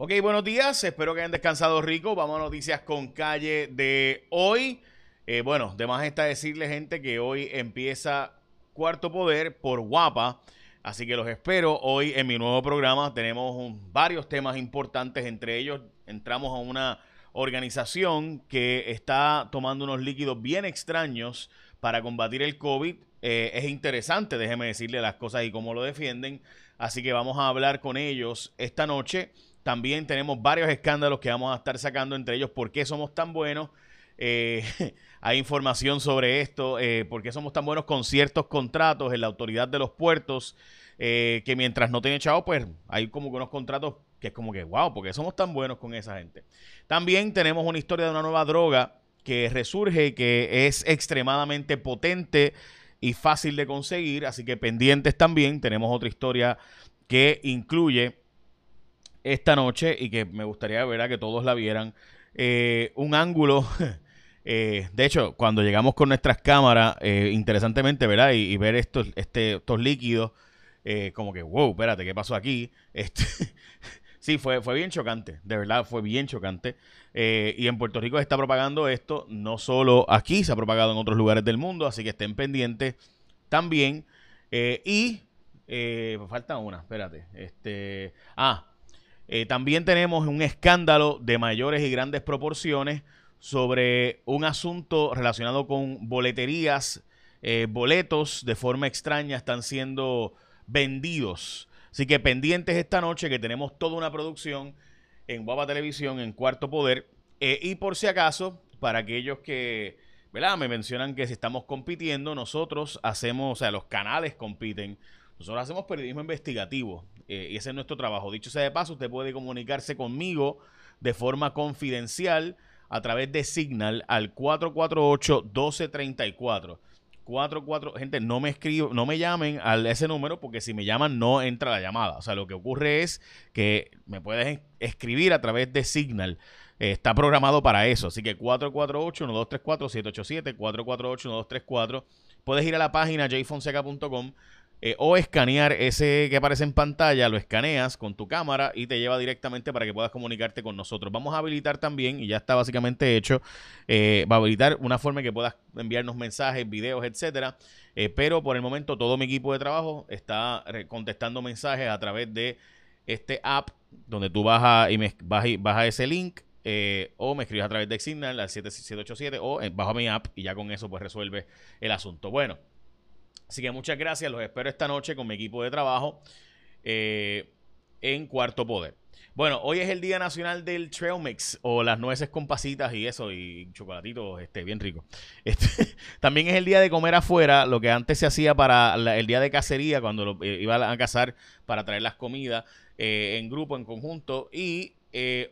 Ok, buenos días. Espero que hayan descansado rico. Vamos a noticias con calle de hoy. Eh, bueno, de más está decirle, gente, que hoy empieza Cuarto Poder por Guapa. Así que los espero hoy en mi nuevo programa. Tenemos varios temas importantes. Entre ellos, entramos a una organización que está tomando unos líquidos bien extraños para combatir el COVID. Eh, es interesante, déjeme decirle las cosas y cómo lo defienden. Así que vamos a hablar con ellos esta noche. También tenemos varios escándalos que vamos a estar sacando, entre ellos por qué somos tan buenos. Eh, hay información sobre esto, eh, por qué somos tan buenos con ciertos contratos en la autoridad de los puertos, eh, que mientras no tiene chavo, pues hay como que unos contratos que es como que, wow, porque somos tan buenos con esa gente. También tenemos una historia de una nueva droga que resurge, que es extremadamente potente y fácil de conseguir, así que pendientes también. Tenemos otra historia que incluye esta noche y que me gustaría ver que todos la vieran. Eh, un ángulo. Eh, de hecho, cuando llegamos con nuestras cámaras, eh, interesantemente, ¿verdad? Y, ver estos, este, estos líquidos, como que, wow, espérate, ¿qué pasó aquí? Este, sí, fue, fue bien chocante, de verdad, fue bien chocante. y en Puerto Rico se está propagando esto, no solo aquí, se ha propagado en otros lugares del mundo, así que estén pendientes también. y falta una, espérate. Este, ah, eh, también tenemos un escándalo de mayores y grandes proporciones sobre un asunto relacionado con boleterías. Eh, boletos de forma extraña están siendo vendidos. Así que pendientes esta noche que tenemos toda una producción en Guapa Televisión, en Cuarto Poder. Eh, y por si acaso, para aquellos que ¿verdad? me mencionan que si estamos compitiendo, nosotros hacemos, o sea, los canales compiten. Nosotros hacemos periodismo investigativo. Eh, y ese es nuestro trabajo. Dicho sea de paso, usted puede comunicarse conmigo de forma confidencial a través de Signal al 448-1234. 44, gente, no me escribo, no me llamen a ese número porque si me llaman no entra la llamada. O sea, lo que ocurre es que me puedes escribir a través de Signal. Eh, está programado para eso. Así que 448-1234-787, 448-1234. Puedes ir a la página jfonseca.com eh, o escanear ese que aparece en pantalla, lo escaneas con tu cámara y te lleva directamente para que puedas comunicarte con nosotros. Vamos a habilitar también, y ya está básicamente hecho, eh, va a habilitar una forma en que puedas enviarnos mensajes, videos, etcétera. Eh, pero por el momento todo mi equipo de trabajo está contestando mensajes a través de este app donde tú vas a, y me, vas, ese link o me escribes a través de Signal al 7787 o bajo mi app y ya con eso pues resuelve el asunto. Bueno, Así que muchas gracias, los espero esta noche con mi equipo de trabajo eh, en Cuarto Poder. Bueno, hoy es el Día Nacional del Trail Mix o las nueces con pasitas y eso, y chocolatitos, este, bien rico. Este, también es el día de comer afuera, lo que antes se hacía para el día de cacería, cuando lo, eh, iban a cazar para traer las comidas eh, en grupo, en conjunto. Y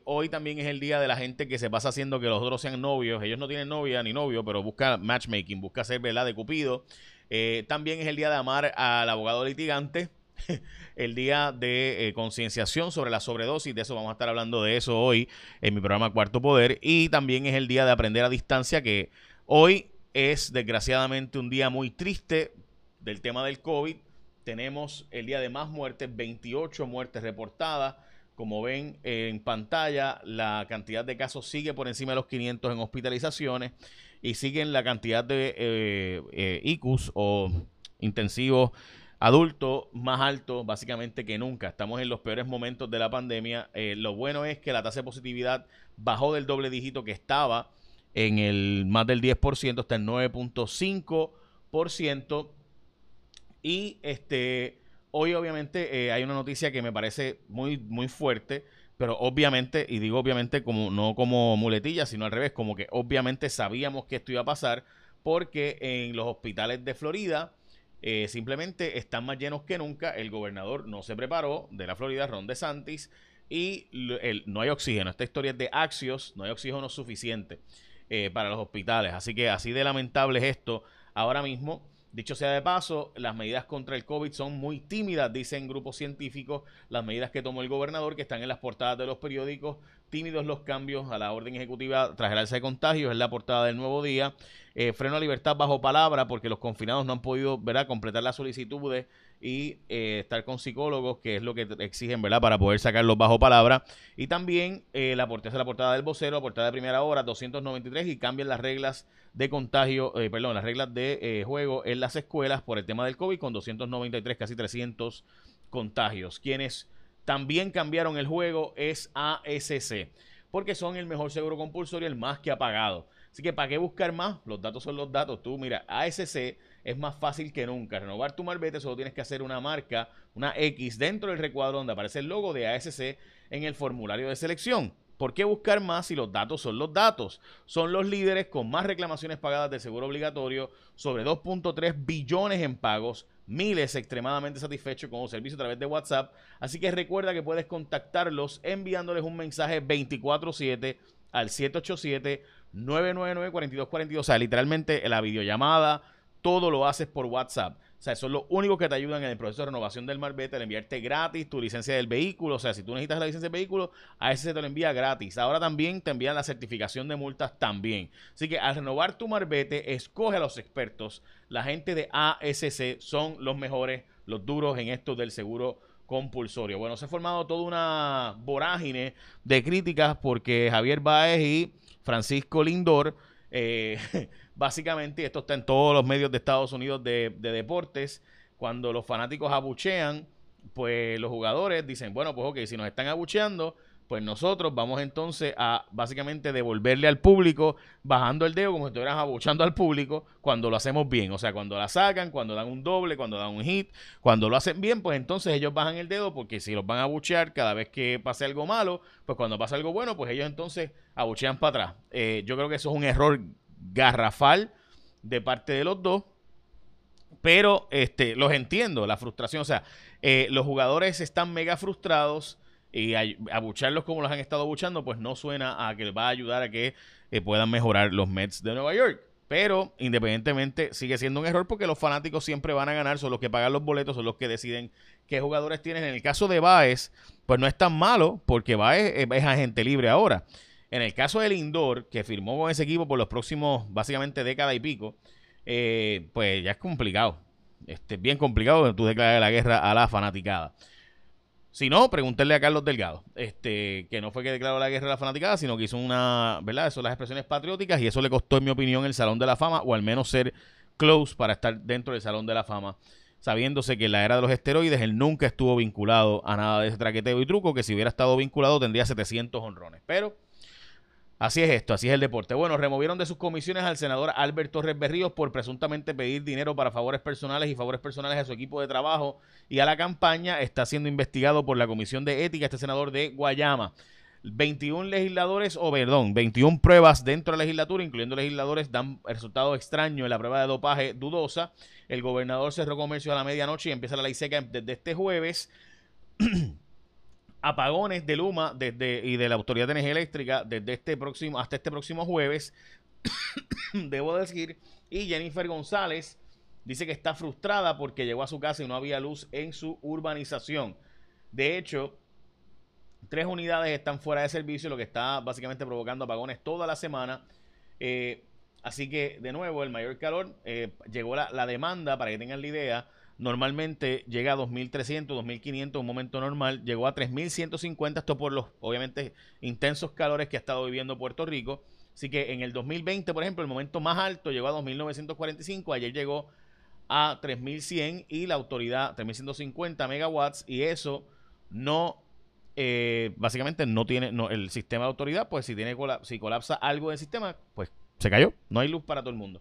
hoy también es el día de la gente que se pasa haciendo que los otros sean novios. Ellos no tienen novia ni novio, pero busca matchmaking, busca ser, ¿verdad?, de Cupido. Eh, también es el día de amar al abogado litigante. el día de eh, concienciación sobre la sobredosis, de eso vamos a estar hablando de eso hoy en mi programa Cuarto Poder. Y también es el día de aprender a distancia, que hoy es desgraciadamente un día muy triste del tema del COVID. Tenemos el día de más muertes, 28 muertes reportadas. Como ven en pantalla, la cantidad de casos sigue por encima de los 500 en hospitalizaciones y siguen la cantidad de eh, eh ICUs o intensivos adultos más alto básicamente que nunca. Estamos en los peores momentos de la pandemia. Eh, lo bueno es que la tasa de positividad bajó del doble dígito que estaba en el más del 10%, está en 9.5%. Y este hoy obviamente hay una noticia que me parece muy, muy fuerte pero obviamente, y digo obviamente como no como muletilla, sino al revés, como que obviamente sabíamos que esto iba a pasar porque en los hospitales de Florida eh, simplemente están más llenos que nunca. El gobernador no se preparó de la Florida, Ron DeSantis, y no hay oxígeno. Esta historia es de Axios, no hay oxígeno suficiente eh, para los hospitales. Así que así de lamentable es esto ahora mismo. Dicho sea de paso, las medidas contra el COVID son muy tímidas, dicen grupos científicos, las medidas que tomó el gobernador, que están en las portadas de los periódicos, tímidos los cambios a la orden ejecutiva tras el alza de contagios, es la portada del nuevo día. Eh, freno a libertad bajo palabra, porque los confinados no han podido ¿verdad? completar las solicitudes y eh, estar con psicólogos, que es lo que exigen, ¿verdad? Para poder sacarlos bajo palabra. Y también eh, la portada, la portada del vocero, la portada de primera hora, 293, y cambian las reglas de contagio, eh, perdón, las reglas de juego en las escuelas por el tema del COVID, con 293, casi 300 contagios. Quienes también cambiaron el juego es ASC, porque son el mejor seguro compulsorio, el más que ha pagado. Así que, ¿para qué buscar más? Los datos son los datos. Tú, mira, ASC es más fácil que nunca. Renovar tu marbete solo tienes que hacer una marca, una X dentro del recuadro donde aparece el logo de ASC en el formulario de selección. ¿Por qué buscar más si los datos son los datos? Son los líderes con más reclamaciones pagadas de seguro obligatorio, sobre 2.3 billones en pagos, miles extremadamente satisfechos con el servicio a través de WhatsApp. Así que recuerda que puedes contactarlos enviándoles un mensaje 24/7 al 787 999 4242, o sea, literalmente la videollamada, todo lo haces por WhatsApp. O sea, son los únicos que te ayudan en el proceso de renovación del marbete, al enviarte gratis tu licencia del vehículo. O sea, si tú necesitas la licencia del vehículo, a ese se te lo envía gratis. Ahora también te envían la certificación de multas también. Así que al renovar tu marbete, escoge a los expertos. La gente de ASC son los mejores, los duros en esto del seguro compulsorio. Bueno, se ha formado toda una vorágine de críticas porque Javier Baez y Francisco Lindor eh, básicamente, esto está en todos los medios de Estados Unidos de, deportes, cuando los fanáticos abuchean, pues los jugadores dicen, bueno, pues ok, si nos están abucheando, pues nosotros vamos entonces a básicamente devolverle al público bajando el dedo como si estuvieran abuchando al público cuando lo hacemos bien. O sea, cuando la sacan, cuando dan un doble, cuando dan un hit, cuando lo hacen bien, pues entonces ellos bajan el dedo porque si los van a abuchear cada vez que pase algo malo, pues cuando pasa algo bueno, pues ellos entonces abuchean para atrás. Eh, yo creo que eso es un error garrafal de parte de los dos. Pero este, los entiendo, la frustración. O sea, eh, los jugadores están mega frustrados y abucharlos como los han estado abuchando, pues no suena a que va a ayudar a que eh, puedan mejorar los Mets de Nueva York. Pero independientemente sigue siendo un error porque los fanáticos siempre van a ganar, son los que pagan los boletos, son los que deciden qué jugadores tienen. En el caso de Baez, pues no es tan malo porque Baez es agente libre ahora. En el caso del Indoor, que firmó con ese equipo por los próximos, básicamente, década y pico, eh, pues ya es complicado. Este, bien complicado tú declarar la guerra a la fanaticada. Si no, pregúntenle a Carlos Delgado, este, que no fue que declaró la guerra a la fanaticada, sino que hizo una, ¿verdad? Eso las expresiones patrióticas y eso le costó, en mi opinión, el Salón de la Fama, o al menos ser close para estar dentro del Salón de la Fama, sabiéndose que en la era de los esteroides él nunca estuvo vinculado a nada de ese traqueteo y truco, que si hubiera estado vinculado tendría 700 honrones. Pero Así es esto, así es el deporte. Bueno, removieron de sus comisiones al senador Albert Torres Berríos por presuntamente pedir dinero para favores personales y favores personales a su equipo de trabajo y a la campaña. Está siendo investigado por la Comisión de Ética este senador de Guayama. 21 legisladores, o perdón, 21 pruebas dentro de la legislatura, incluyendo legisladores, dan resultado extraño en la prueba de dopaje dudosa. El gobernador cerró comercio a la medianoche y empieza la ley seca desde este jueves. apagones de Luma desde, y de la Autoridad de Energía Eléctrica desde este próximo, hasta este próximo jueves, debo decir, y Jennifer González dice que está frustrada porque llegó a su casa y no había luz en su urbanización. De hecho, tres unidades están fuera de servicio, lo que está básicamente provocando apagones toda la semana. Eh, así que, de nuevo, el mayor calor, eh, llegó la, la demanda, para que tengan la idea, normalmente llega a 2.300, 2.500 un momento normal, llegó a 3.150, esto por los, obviamente, intensos calores que ha estado viviendo Puerto Rico. Así que en el 2020, por ejemplo, el momento más alto llegó a 2.945, ayer llegó a 3.100 y la autoridad 3.150 megawatts y eso no, eh, básicamente no tiene, el sistema de autoridad, pues si, tiene si colapsa algo del sistema, pues se cayó, no hay luz para todo el mundo.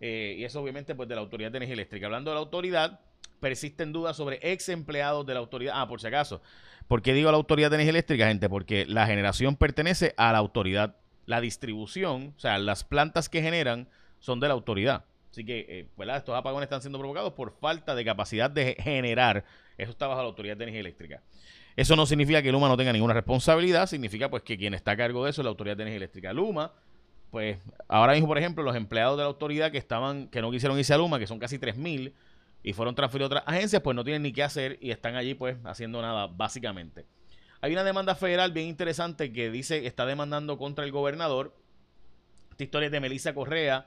Eh, y eso obviamente pues de la Autoridad de Energía Eléctrica. Hablando de la autoridad, persisten dudas sobre ex empleados de la autoridad. Ah, por si acaso. ¿Por qué digo la autoridad de energía eléctrica, gente? Porque la generación pertenece a la autoridad. La distribución, o sea, las plantas que generan son de la autoridad. Así que, eh, Estos apagones están siendo provocados por falta de capacidad de generar. Eso está bajo la autoridad de energía eléctrica. Eso no significa que Luma no tenga ninguna responsabilidad, significa pues que quien está a cargo de eso es la autoridad de energía eléctrica. Luma, pues ahora mismo, por ejemplo, los empleados de la autoridad que estaban, que no quisieron irse a Luma, que son casi 3.000, y fueron transferidos a otras agencias, pues no tienen ni qué hacer y están allí pues haciendo nada, básicamente. Hay una demanda federal bien interesante que dice que está demandando contra el gobernador. Esta historia es de Melissa Correa,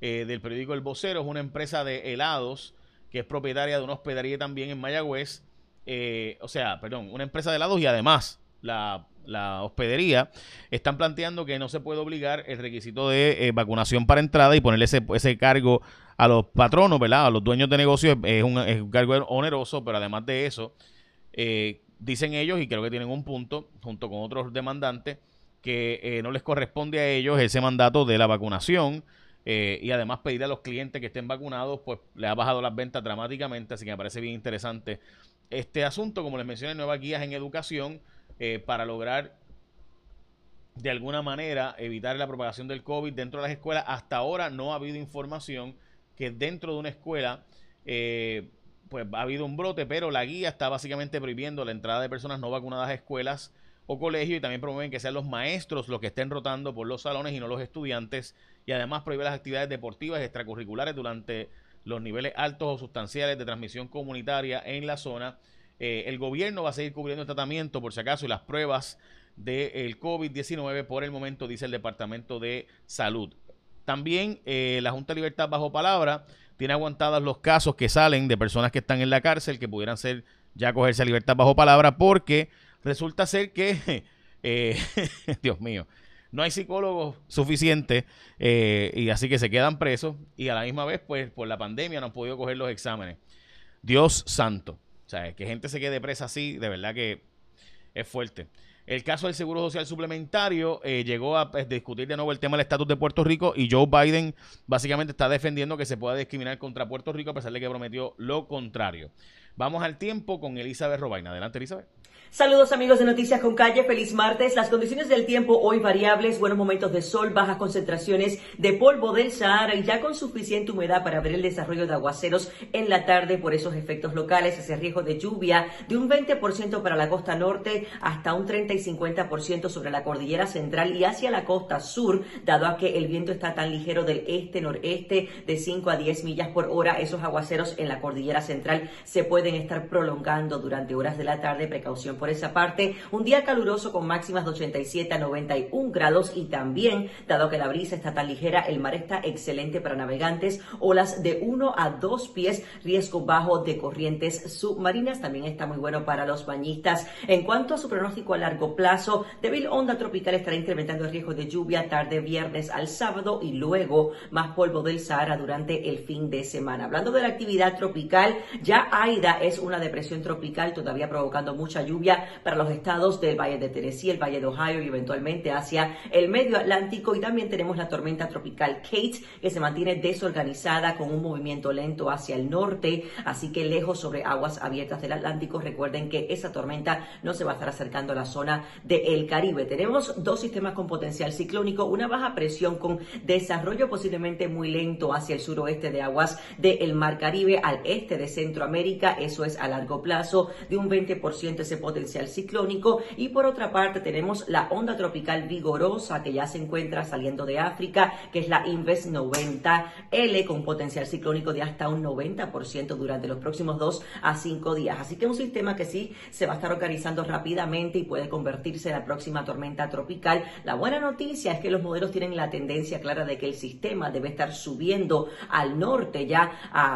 eh, del periódico El Vocero, es una empresa de helados que es propietaria de una hospedería también en Mayagüez, eh, o sea, perdón, una empresa de helados y además la, hospedería, están planteando que no se puede obligar el requisito de eh, vacunación para entrada y ponerle ese, ese cargo a los patronos, ¿verdad? A los dueños de negocios es un, es un cargo oneroso, pero además de eso, eh, dicen ellos, y creo que tienen un punto, junto con otros demandantes, que eh, no les corresponde a ellos ese mandato de la vacunación. Eh, y además pedir a los clientes que estén vacunados, pues le ha bajado las ventas dramáticamente, así que me parece bien interesante este asunto. Como les mencioné, nuevas guías en educación para lograr de alguna manera evitar la propagación del COVID dentro de las escuelas. Hasta ahora no ha habido información que dentro de una escuela eh, pues ha habido un brote, pero la guía está básicamente prohibiendo la entrada de personas no vacunadas a escuelas o colegios y también promueven que sean los maestros los que estén rotando por los salones y no los estudiantes y además prohíbe las actividades deportivas extracurriculares durante los niveles altos o sustanciales de transmisión comunitaria en la zona. Eh, el gobierno va a seguir cubriendo el tratamiento por si acaso y las pruebas del COVID-19 por el momento, dice el Departamento de Salud. También eh, la Junta de Libertad bajo palabra tiene aguantados los casos que salen de personas que están en la cárcel que pudieran ser ya cogerse a libertad bajo palabra porque resulta ser que, eh, Dios mío, no hay psicólogos suficientes y así que se quedan presos y a la misma vez pues por la pandemia no han podido coger los exámenes. Dios santo. O sea, que gente se quede presa así, de verdad que es fuerte. El caso del Seguro Social Suplementario eh, llegó a pues, discutir de nuevo el tema del estatus de Puerto Rico y Joe Biden básicamente está defendiendo que se pueda discriminar contra Puerto Rico a pesar de que prometió lo contrario. Vamos al tiempo con Elizabeth Robaina. Adelante, Elizabeth. Saludos amigos de Noticias con Calle, feliz martes. Las condiciones del tiempo hoy variables, buenos momentos de sol, bajas concentraciones de polvo del Sahara y ya con suficiente humedad para ver el desarrollo de aguaceros en la tarde por esos efectos locales, ese riesgo de lluvia de un 20% para la costa norte hasta un 30 y 50% sobre la cordillera central y hacia la costa sur, dado a que el viento está tan ligero del este-noreste de 5 a 10 millas por hora, esos aguaceros en la cordillera central se pueden estar prolongando durante horas de la tarde, precaución por esa parte. Un día caluroso con máximas de 87 a 91 grados y también, dado que la brisa está tan ligera, el mar está excelente para navegantes. Olas de 1 a 2 pies, riesgo bajo de corrientes submarinas. También está muy bueno para los bañistas. En cuanto a su pronóstico a largo plazo, débil onda tropical estará incrementando el riesgo de lluvia tarde viernes al sábado y luego más polvo del Sahara durante el fin de semana. Hablando de la actividad tropical, ya Aida es una depresión tropical todavía provocando mucha lluvia para los estados del Valle de Tennessee, el Valle de Ohio y eventualmente hacia el medio Atlántico. Y también tenemos la tormenta tropical Kate, que se mantiene desorganizada con un movimiento lento hacia el norte, así que lejos sobre aguas abiertas del Atlántico. Recuerden que esa tormenta no se va a estar acercando a la zona del Caribe. Tenemos dos sistemas con potencial ciclónico, una baja presión con desarrollo posiblemente muy lento hacia el suroeste de aguas del Mar Caribe, al este de Centroamérica. Eso es a largo plazo de un 20% ese potencial potencial ciclónico y por otra parte tenemos la onda tropical vigorosa que ya se encuentra saliendo de África, que es la Inves 90L con potencial ciclónico de hasta un 90% durante los próximos dos a cinco días. Así que un sistema que sí se va a estar organizando rápidamente y puede convertirse en la próxima tormenta tropical. La buena noticia es que los modelos tienen la tendencia clara de que el sistema debe estar subiendo al norte ya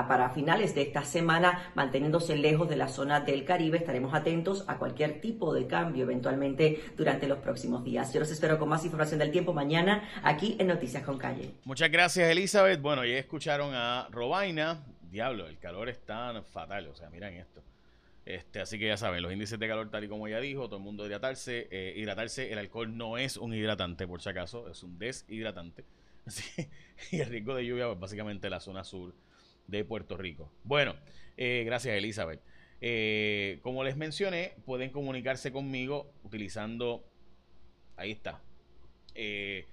para finales de esta semana, manteniéndose lejos de la zona del Caribe. Estaremos atentos a cualquier cualquier tipo de cambio eventualmente durante los próximos días. Yo los espero con más información del tiempo mañana aquí en Noticias con Calle. Muchas gracias, Elizabeth. Bueno, ya escucharon a Robaina. Diablo, el calor es tan fatal. O sea, miren esto. Este, así que ya saben, los índices de calor, tal y como ella dijo, todo el mundo hidratarse. Eh, hidratarse, el alcohol no es un hidratante, por si acaso, es un deshidratante. y el riesgo de lluvia, pues básicamente la zona sur de Puerto Rico. Bueno, eh, gracias, Elizabeth. Eh, como les mencioné, pueden comunicarse conmigo utilizando, ahí está, eh,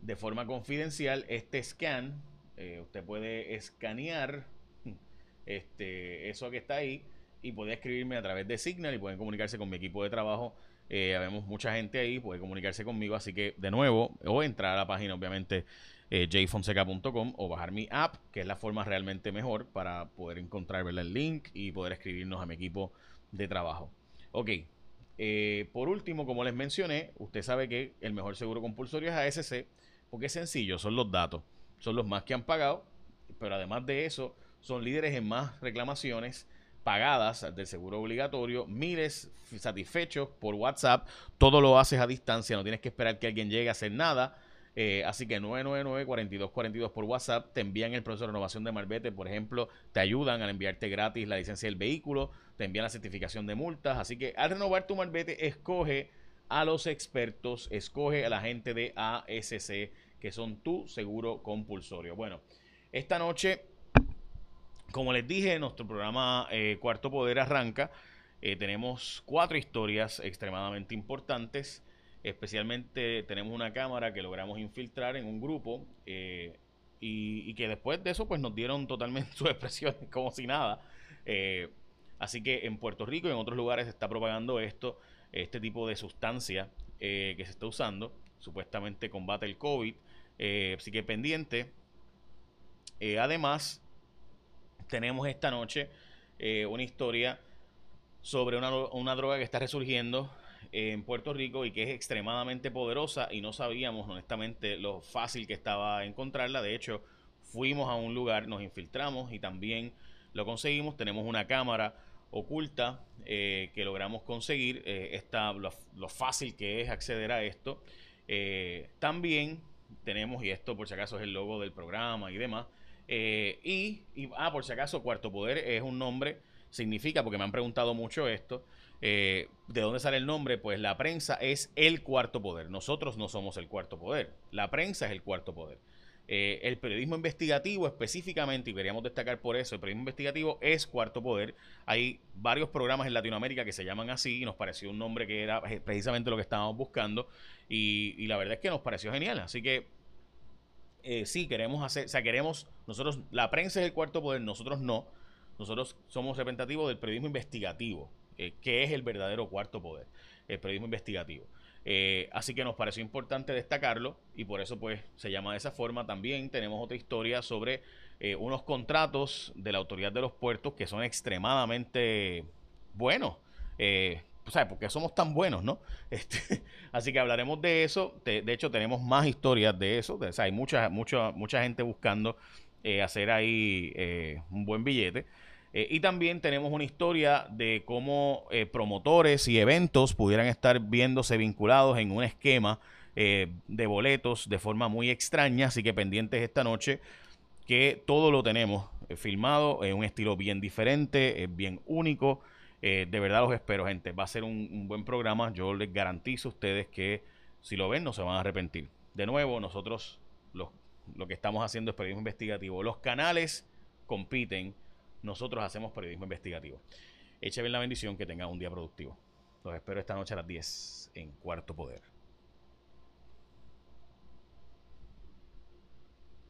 de forma confidencial este scan. Eh, usted puede escanear este, eso que está ahí y puede escribirme a través de Signal y pueden comunicarse con mi equipo de trabajo. vemos mucha gente ahí, puede comunicarse conmigo, así que de nuevo, o entrar a la página, obviamente, eh, jfonseca.com o bajar mi app, que es la forma realmente mejor para poder encontrar el link y poder escribirnos a mi equipo de trabajo. Ok, eh, por último, como les mencioné, usted sabe que el mejor seguro compulsorio es ASC, porque es sencillo, son los datos, son los más que han pagado, pero además de eso, son líderes en más reclamaciones pagadas del seguro obligatorio, miles satisfechos por WhatsApp, todo lo haces a distancia, no tienes que esperar que alguien llegue a hacer nada. Eh, así que 999-4242 por WhatsApp te envían el proceso de renovación de Marbete, por ejemplo, te ayudan a enviarte gratis la licencia del vehículo, te envían la certificación de multas. Así que al renovar tu Marbete, escoge a los expertos, escoge a la gente de ASC, que son tu seguro compulsorio. Bueno, esta noche como les dije, nuestro programa eh, Cuarto Poder arranca. Eh, tenemos cuatro historias extremadamente importantes. Especialmente tenemos una cámara que logramos infiltrar en un grupo eh, y, que después de eso pues nos dieron totalmente sus expresiones como si nada. así que en Puerto Rico y en otros lugares se está propagando esto, este tipo de sustancia que se está usando. Supuestamente combate el COVID. así que pendiente. además, tenemos esta noche eh, una historia sobre una, droga que está resurgiendo en Puerto Rico y que es extremadamente poderosa y no sabíamos honestamente lo fácil que estaba encontrarla. De hecho, fuimos a un lugar, nos infiltramos y también lo conseguimos. Tenemos una cámara oculta eh, que logramos conseguir. Eh, lo, fácil que es acceder a esto. también tenemos, y esto por si acaso es el logo del programa y demás, eh, y, ah, por si acaso, Cuarto Poder es un nombre, significa, porque me han preguntado mucho esto, eh, ¿de dónde sale el nombre? Pues la prensa es el cuarto poder. Nosotros no somos el cuarto poder. La prensa es el cuarto poder. Eh, el periodismo investigativo específicamente, y queríamos destacar por eso, el periodismo investigativo es cuarto poder. Hay varios programas en Latinoamérica que se llaman así y nos pareció un nombre que era precisamente lo que estábamos buscando y, y la verdad es que nos pareció genial. Así que eh, sí queremos hacer, o sea, queremos, nosotros, la prensa es el cuarto poder, nosotros no. Nosotros somos representativos del periodismo investigativo, eh, que es el verdadero cuarto poder, el periodismo investigativo. Eh, así que nos pareció importante destacarlo y por eso pues se llama de esa forma. También tenemos otra historia sobre unos contratos de la autoridad de los puertos que son extremadamente buenos. O sea, porque somos tan buenos, ¿no? Este, así que hablaremos de eso. De, hecho, tenemos más historias de eso. o sea, hay mucha, mucha, mucha gente buscando eh, hacer ahí eh, un buen billete. Eh, y también tenemos una historia de cómo promotores y eventos pudieran estar viéndose vinculados en un esquema de boletos de forma muy extraña. Así que pendientes esta noche que todo lo tenemos filmado en un estilo bien diferente, bien único. Eh, de verdad los espero, gente. Va a ser un, buen programa. Yo les garantizo a ustedes que si lo ven no se van a arrepentir. De nuevo, nosotros lo que estamos haciendo es periodismo investigativo. Los canales compiten. Nosotros hacemos periodismo investigativo. Écheme la bendición que tengan un día productivo. Los espero esta noche a las 10 en Cuarto Poder.